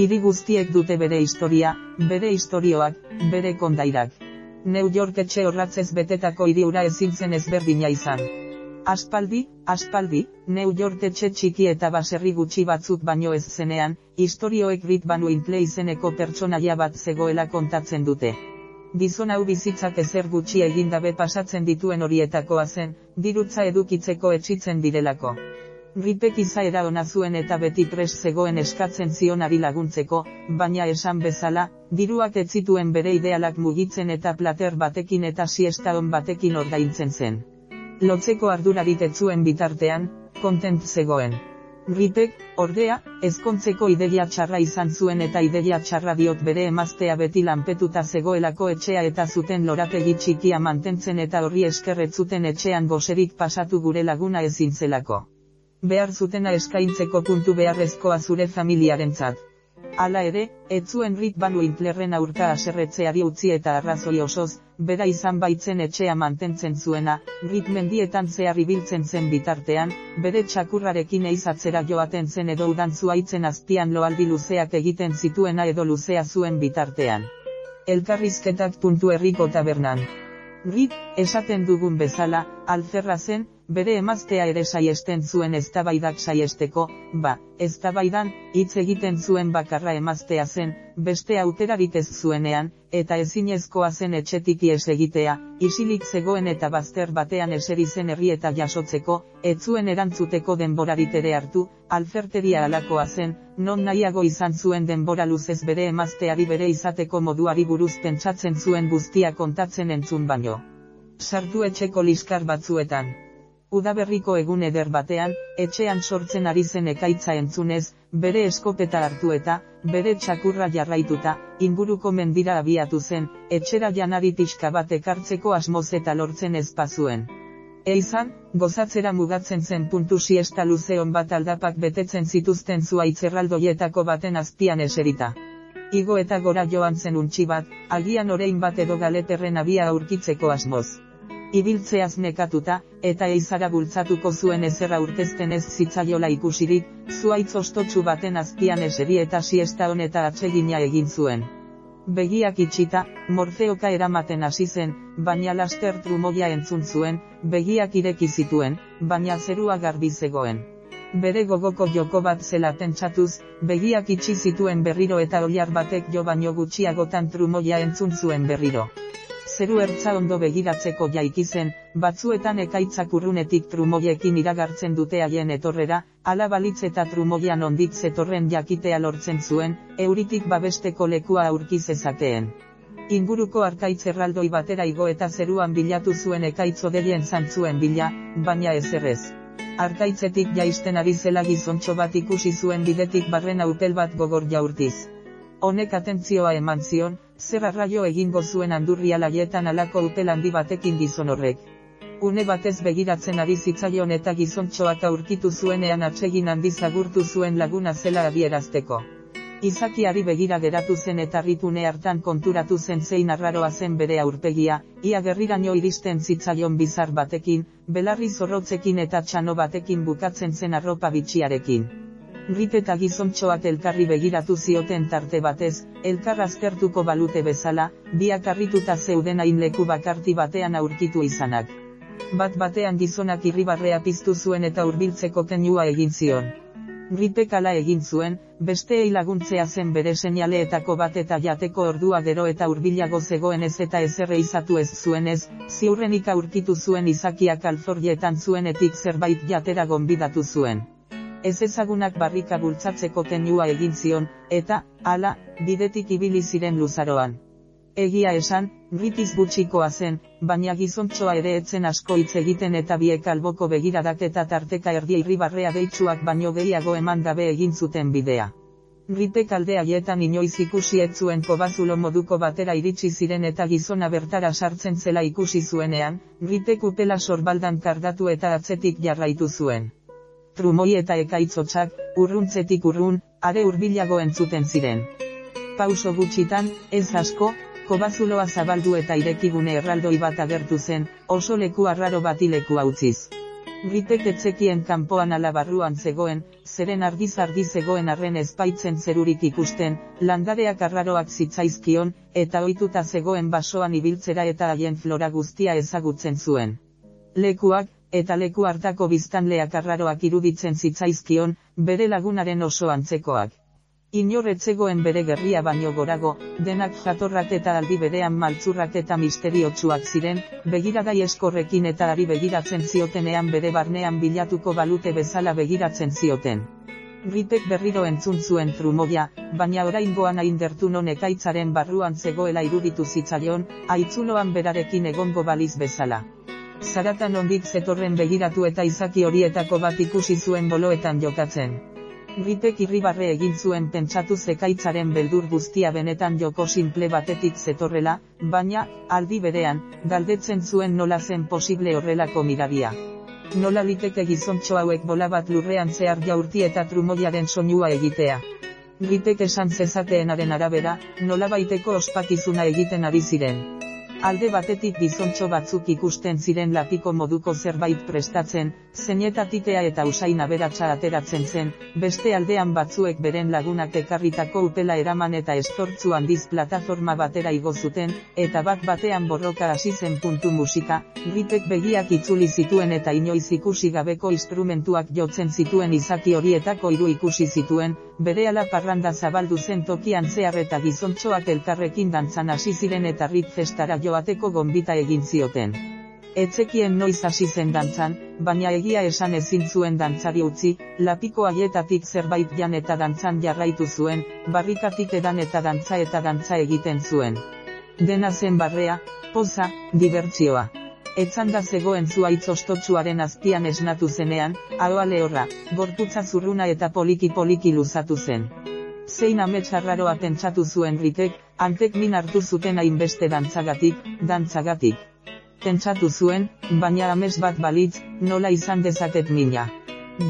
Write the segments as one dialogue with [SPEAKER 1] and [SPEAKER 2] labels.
[SPEAKER 1] Hiri guztiek dute bere historia, bere historioak, bere kondairak. New York etxe horratzez betetako hiriura ezin ezberdina izan. Aspaldi, aspaldi, New York etxe txiki eta baserri gutxi batzuk baino ez zenean, historioek Rit Banu Intle izeneko pertsonaia bat zegoela kontatzen dute. Gizon hau bizitzak ezer gutxi egindabe pasatzen dituen horietakoa zen, dirutza edukitzeko etxitzen direlako. Ripek izaera ona zuen eta beti pres zegoen eskatzen zionari laguntzeko, baina esan bezala, diruak ez zituen bere idealak mugitzen eta plater batekin eta siestaon batekin ordaintzen zen. Lotzeko ardurarik ez zuen bitartean, kontent zegoen. Ripek, ordea, ezkontzeko ideia txarra izan zuen eta ideia txarra diot bere emaztea beti lanpetuta zegoelako etxea eta zuten lorategi txikia mantentzen eta horri eskerretzuten etxean goserik pasatu gure laguna ezin zelako behar zutena eskaintzeko puntu beharrezkoa zure familiarentzat. Hala ere, ez zuen Rick Banu Intlerren aurka aserretzeari utzi eta arrazoi osoz, bera izan baitzen etxea mantentzen zuena, Rick mendietan zehar ibiltzen zen bitartean, bere txakurrarekin eizatzera joaten zen edo udan zuaitzen azpian loaldi luzeak egiten zituena edo luzea zuen bitartean. Elkarrizketak puntu herriko tabernan. Rit, esaten dugun bezala, alzerra zen, bere emaztea ere saiesten zuen eztabaidak saiesteko, ba, eztabaidan, hitz egiten zuen bakarra emaztea zen, beste auterarik ez zuenean, eta ezinezkoa zen etxetik ies egitea, isilik zegoen eta bazter batean eseri zen herri eta jasotzeko, ez zuen erantzuteko denborarik ere hartu, alferteria alakoa zen, non nahiago izan zuen denbora luzez bere emazteari bere izateko moduari buruz pentsatzen zuen guztia kontatzen entzun baino. Sartu etxeko liskar batzuetan. Udaberriko egun eder batean, etxean sortzen ari zen ekaitza entzunez, bere eskopeta hartu eta, bere txakurra jarraituta, inguruko mendira abiatu zen, etxera janari pixka bat ekartzeko asmoz eta lortzen ezpazuen. Eizan, gozatzera mugatzen zen puntu siesta luzeon bat aldapak betetzen zituzten zua itzerraldoietako baten azpian eserita. Igo eta gora joan zen untxi bat, agian orein bat edo galeterren abia aurkitzeko asmoz ibiltzeaz nekatuta, eta eizara bultzatuko zuen ezerra urtezten ez zitzaiola ikusirik, zuaitz ostotsu baten azpian eseri eta siesta honeta atsegina egin zuen. Begiak itxita, morfeoka eramaten hasi zen, baina laster trumoia entzun zuen, begiak ireki zituen, baina zerua garbi zegoen. Bere gogoko joko bat zela pentsatuz, begiak itxi zituen berriro eta oliar batek jo baino gutxiagotan trumoia entzun zuen berriro zeru ertza ondo begiratzeko jaiki zen, batzuetan ekaitzak urrunetik trumoiekin iragartzen dute haien etorrera, ala balitz eta trumoian ondik zetorren jakitea lortzen zuen, euritik babesteko lekua aurkiz ezakeen. Inguruko arkaitz erraldoi batera igo eta zeruan bilatu zuen ekaitz odelien zantzuen bila, baina ezerrez. Arkaitzetik jaisten ari zela gizontxo bat ikusi zuen bidetik barren upel bat gogor jaurtiz. Honek atentzioa eman zion, zer arraio egingo zuen andurria laietan alako upel handi batekin gizon horrek. Une batez begiratzen ari zitzaion eta gizontxoak aurkitu zuenean atsegin handi zagurtu zuen laguna zela adierazteko. Izakiari begira geratu zen eta ritune hartan konturatu zen zein arraroa zen bere aurpegia, ia gerriraino iristen zitzaion bizar batekin, belarri zorrotzekin eta txano batekin bukatzen zen arropa bitxiarekin. Rit eta gizontxoak elkarri begiratu zioten tarte batez, elkar aztertuko balute bezala, biak arrituta zeuden hain leku bakarti batean aurkitu izanak. Bat batean gizonak irribarrea piztu zuen eta hurbiltzeko kenua egin zion. Ripek ala egin zuen, beste laguntzea zen bere seinaleetako bat eta jateko ordua gero eta hurbilago zegoen ez eta ezerre izatu ez zuenez, ziurrenik aurkitu zuen izakiak alforietan zuenetik zerbait jatera gonbidatu zuen ez ezagunak barrika bultzatzeko tenua egin zion, eta, hala, bidetik ibili ziren luzaroan. Egia esan, ritiz gutxikoa zen, baina gizontxoa ere etzen asko hitz egiten eta biek alboko begiradak eta tarteka erdi irribarrea deitsuak baino gehiago eman gabe egin zuten bidea. Ritek alde haietan inoiz ikusi ez zuen kobazulo moduko batera iritsi ziren eta gizona bertara sartzen zela ikusi zuenean, Ritek upela sorbaldan kardatu eta atzetik jarraitu zuen trumoi eta ekaitzotzak, urruntzetik urrun, are hurbilago entzuten ziren. Pauso gutxitan, ez asko, kobazuloa zabaldu eta irekigune erraldoi bat agertu zen, oso leku arraro bati leku utziz. Ripek etzekien kanpoan ala barruan zegoen, zeren argiz argi zegoen arren ezpaitzen zerurik ikusten, landareak arraroak zitzaizkion, eta ohituta zegoen basoan ibiltzera eta haien flora guztia ezagutzen zuen. Lekuak, eta leku hartako biztanleak arraroak iruditzen zitzaizkion, bere lagunaren oso antzekoak. Inorretzegoen bere gerria baino gorago, denak jatorrak eta aldi berean maltzurrak eta misteriotsuak ziren, begiradai eskorrekin eta ari begiratzen ziotenean bere barnean bilatuko balute bezala begiratzen zioten. Ripek berriro entzun zuen trumoia, baina orain goan aindertu non ekaitzaren barruan zegoela iruditu zitzaion, aitzuloan berarekin egongo baliz bezala. Zaratan ondik zetorren begiratu eta izaki horietako bat ikusi zuen boloetan jokatzen. Ripek irribarre egin zuen pentsatu zekaitzaren beldur guztia benetan joko simple batetik zetorrela, baina, aldi berean, galdetzen zuen nola zen posible horrelako miraria. Nola liteke gizontxo hauek bola bat lurrean zehar jaurti eta trumoiaren soinua egitea. Ripek esan zezateenaren arabera, nola baiteko ospakizuna egiten ari ziren. Alde batetik gizontxo batzuk ikusten ziren lapiko moduko zerbait prestatzen, zenetatitea eta usain aberatsa ateratzen zen, beste aldean batzuek beren lagunak ekarritako upela eraman eta estortzu handiz plataforma batera igo zuten, eta bat batean borroka hasi zen puntu musika, ripek begiak itzuli zituen eta inoiz ikusi gabeko instrumentuak jotzen zituen izaki horietako hiru ikusi zituen, berehala parranda zabaldu zen tokian zehar eta gizontxoak elkarrekin dantzan hasi ziren eta rit festara joateko gonbita egin zioten. Etzekien noiz hasi zen dantzan, baina egia esan ezin zuen dantzari utzi, lapiko haietatik zerbait jan eta dantzan jarraitu zuen, barrikatik edan eta dantza eta dantza egiten zuen. Dena zen barrea, poza, dibertsioa. Etzanda zegoen zuaitz ostotsuaren azpian esnatu zenean, aroa lehorra, gorputza zurruna eta poliki-poliki luzatu zen. Zein ametsarraroa pentsatu zuen ritek, antek min hartu zuten hainbeste dantzagatik, dantzagatik. Pentsatu zuen, baina ames bat balitz, nola izan dezaket mina.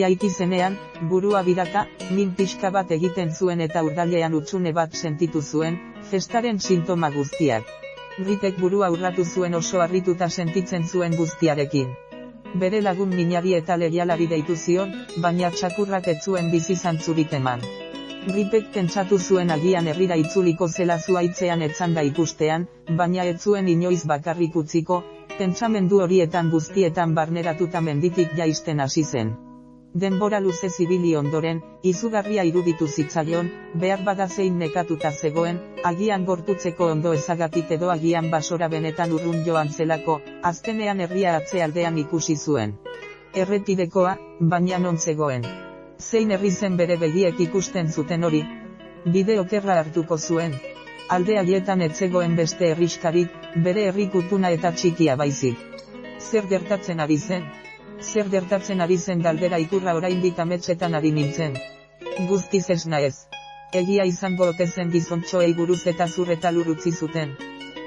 [SPEAKER 1] Jaiki zenean, burua bidaka, min pixka bat egiten zuen eta urdailean utxune bat sentitu zuen, festaren sintoma guztiak. Ritek burua urratu zuen oso harrituta sentitzen zuen guztiarekin. Bere lagun minari eta lehialari deitu zion, baina txakurrak ez zuen bizi zantzurik eman. Ripek pentsatu zuen agian herrira itzuliko zela zuaitzean etzanda ikustean, baina ez zuen inoiz bakarrik utziko, pentsamendu horietan guztietan barneratuta menditik jaisten hasi zen. Denbora luze zibili ondoren, izugarria iruditu zitzaion, behar bada zein nekatuta zegoen, agian gortutzeko ondo ezagatik edo agian basora benetan urrun joan zelako, azkenean herria atzealdean ikusi zuen. Erretidekoa, baina non zegoen. Zein herri zen bere begiek ikusten zuten hori. Bide okerra hartuko zuen. Alde haietan etzegoen beste herriskarik, bere herrikutuna eta txikia baizik. Zer gertatzen ari zen? Zer gertatzen ari zen galdera ikurra oraindik ametsetan ari nintzen. Guztiz ez naez. Egia izango ote zen gizontxoei buruz eta zur eta lur utzi zuten.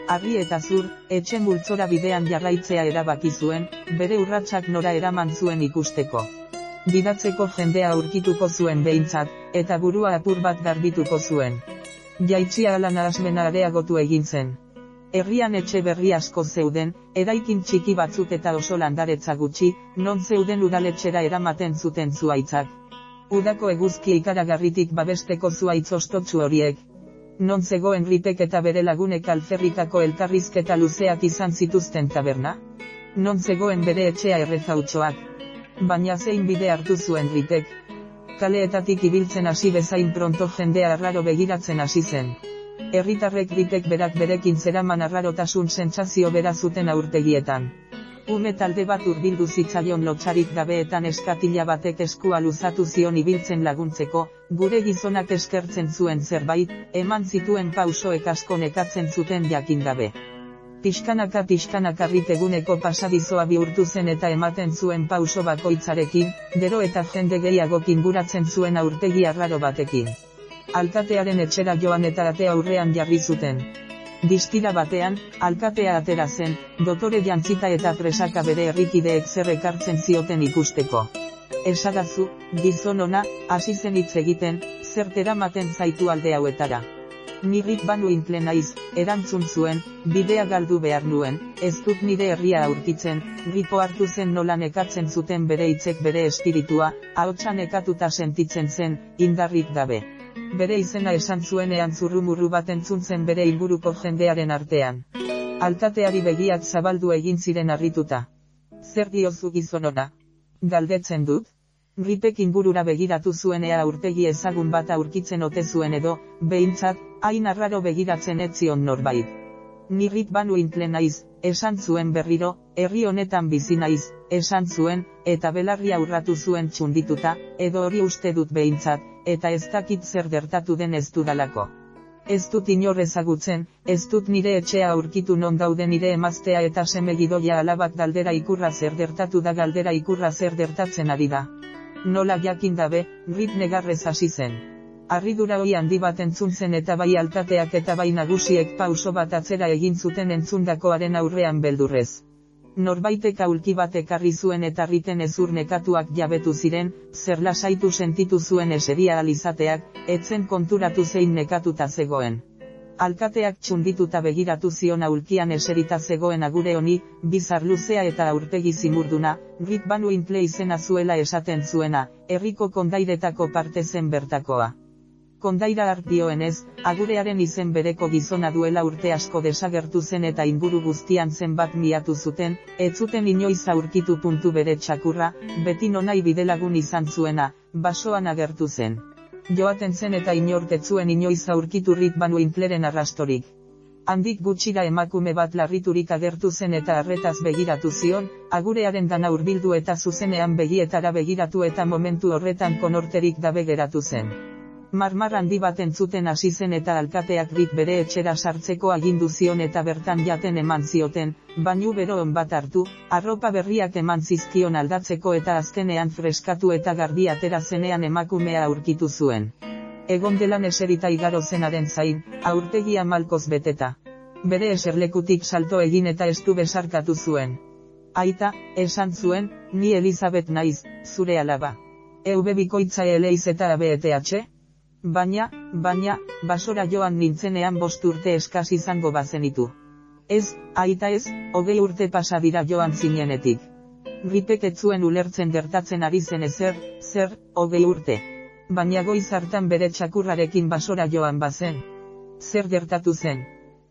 [SPEAKER 1] Arri eta zur, etxe multzora bidean jarraitzea erabaki zuen, bere urratsak nora eraman zuen ikusteko. Gidatzeko jendea aurkituko zuen behintzat, eta burua apur bat garbituko zuen. Jaitxia alan ahasmena areagotu egin zen. Herrian etxe berri asko zeuden, eraikin txiki batzuk eta oso landaretza gutxi, non zeuden udaletxera eramaten zuten zuaitzak. Udako eguzki ikaragarritik babesteko zuaitz ostotsu horiek. Non zegoen ripek eta bere lagunek alferrikako elkarrizketa luzeak izan zituzten taberna? Non zegoen bere etxea errezautxoak? Baina zein bide hartu zuen ripek? Kaleetatik ibiltzen hasi bezain pronto jendea arraro begiratzen hasi zen. Herritarrek ritek berak berekin zeraman arrarotasun sentsazio bera zuten aurtegietan. Ume talde bat urbildu zitzaion lotxarik gabeetan eskatila batek eskua luzatu zion ibiltzen laguntzeko, gure gizonak eskertzen zuen zerbait, eman zituen pausoek asko nekatzen zuten jakin gabe. Piskanaka piskanaka riteguneko pasadizoa bihurtu zen eta ematen zuen pauso bakoitzarekin, gero eta jende gehiago kinguratzen zuen aurtegi arraro batekin alkatearen etxera joan eta ate aurrean jarri zuten. Distira batean, alkatea atera zen, dotore jantzita eta presaka bere errikideek zer ekartzen zioten ikusteko. Esadazu, gizon ona, hasi zen hitz egiten, zertera maten zaitu alde hauetara. Nirrik banu inple naiz, erantzun zuen, bidea galdu behar nuen, ez dut nire herria aurkitzen, gripo hartu zen nola nekatzen zuten bere hitzek bere espiritua, ahotsa nekatuta sentitzen zen, indarrik gabe. Bere izena esan zuenean zurrumurru bat entzun zen bere inguruko jendearen artean. Altateari begiak zabaldu egin ziren harrituta. Zer diozu gizonona? Galdetzen dut? Gripek ingurura begiratu zuenea urtegi ezagun bat aurkitzen ote zuen edo, behintzat, hain arraro begiratzen etzion norbait. Nirrik banu intle naiz, esan zuen berriro, herri honetan bizi naiz, esan zuen, eta belarria urratu zuen txundituta, edo hori uste dut behintzat, eta ez dakit zer gertatu den ez dudalako. Ez dut inor ezagutzen, ez dut nire etxea aurkitu non daude nire emaztea eta semegidoia alabak galdera ikurra zer gertatu da galdera ikurra zer gertatzen ari da nola jakin dabe, rit negarrez hasi zen. Arridura hoi handi bat entzun zen eta bai altateak eta bai nagusiek pauso bat atzera egin zuten entzundakoaren aurrean beldurrez. Norbaitek aulki bat ekarri zuen eta riten ezur nekatuak jabetu ziren, zer lasaitu sentitu zuen eseria alizateak, etzen konturatu zein nekatuta zegoen. Alkateak txundituta begiratu zion aulkian eserita zegoen agure honi, bizar luzea eta aurpegi zimurduna, Rit Banu Intle izena zuela esaten zuena, herriko kondairetako parte zen bertakoa. Kondaira hartioenez, agurearen izen bereko gizona duela urte asko desagertu zen eta inguru guztian zenbat miatu zuten, ez zuten inoiz aurkitu puntu bere txakurra, beti nonai bidelagun izan zuena, basoan agertu zen joaten zen eta inortetzuen inoiz aurkiturrik banu inpleren arrastorik. Handik gutxira emakume bat larriturik agertu zen eta arretaz begiratu zion, agurearen dana hurbildu eta zuzenean begietara begiratu eta momentu horretan konorterik dabe geratu zen. Marmar handi bat entzuten hasi zen eta alkateak rit bere etxera sartzeko agindu zion eta bertan jaten eman zioten, bainu bero bat hartu, arropa berriak eman zizkion aldatzeko eta azkenean freskatu eta garbi atera zenean emakumea aurkitu zuen. Egon delan eserita igaro zenaren zain, aurtegia malkoz beteta. Bere eserlekutik salto egin eta estu besarkatu zuen. Aita, esan zuen, ni Elizabeth naiz, zure alaba. Eube bikoitza eleiz eta ABETH? Baina, baina, basora joan nintzenean bost urte eskaz izango bazenitu. Ez, aita ez, hogei urte pasadira joan zinenetik. Gripek etzuen ulertzen gertatzen ari zen ezer, zer, hogei urte. Baina goiz hartan bere txakurrarekin basora joan bazen. Zer gertatu zen?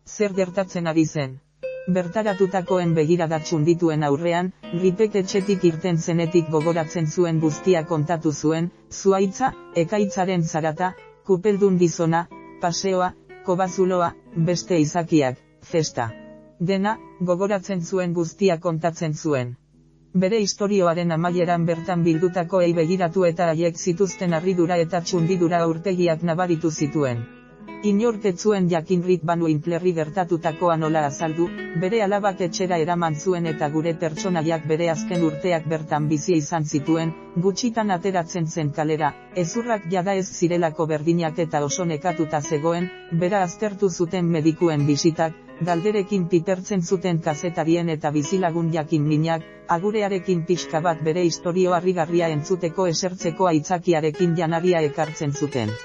[SPEAKER 1] Zer gertatzen ari zen? Bertaratutakoen begirada dituen aurrean, gripek etxetik irten zenetik gogoratzen zuen guztia kontatu zuen, zuaitza, ekaitzaren zarata, kupeldun dizona, paseoa, kobazuloa, beste izakiak, festa. Dena, gogoratzen zuen guztia kontatzen zuen. Bere historioaren amaieran bertan bildutako ei begiratu eta haiek zituzten arridura eta txundidura aurtegiak nabaritu zituen. Inortetzuen jakinrik banu intlerri gertatutakoa nola azaldu, bere alabak etxera eraman zuen eta gure pertsonaiak bere azken urteak bertan bizi izan zituen, gutxitan ateratzen zen kalera, ezurrak jada ez zirelako berdinak eta oso nekatuta zegoen, bera aztertu zuten medikuen bisitak, galderekin pipertzen zuten kazetarien eta bizilagun jakin minak, agurearekin pixka bat bere historio harrigarria entzuteko esertzeko aitzakiarekin janaria ekartzen zuten.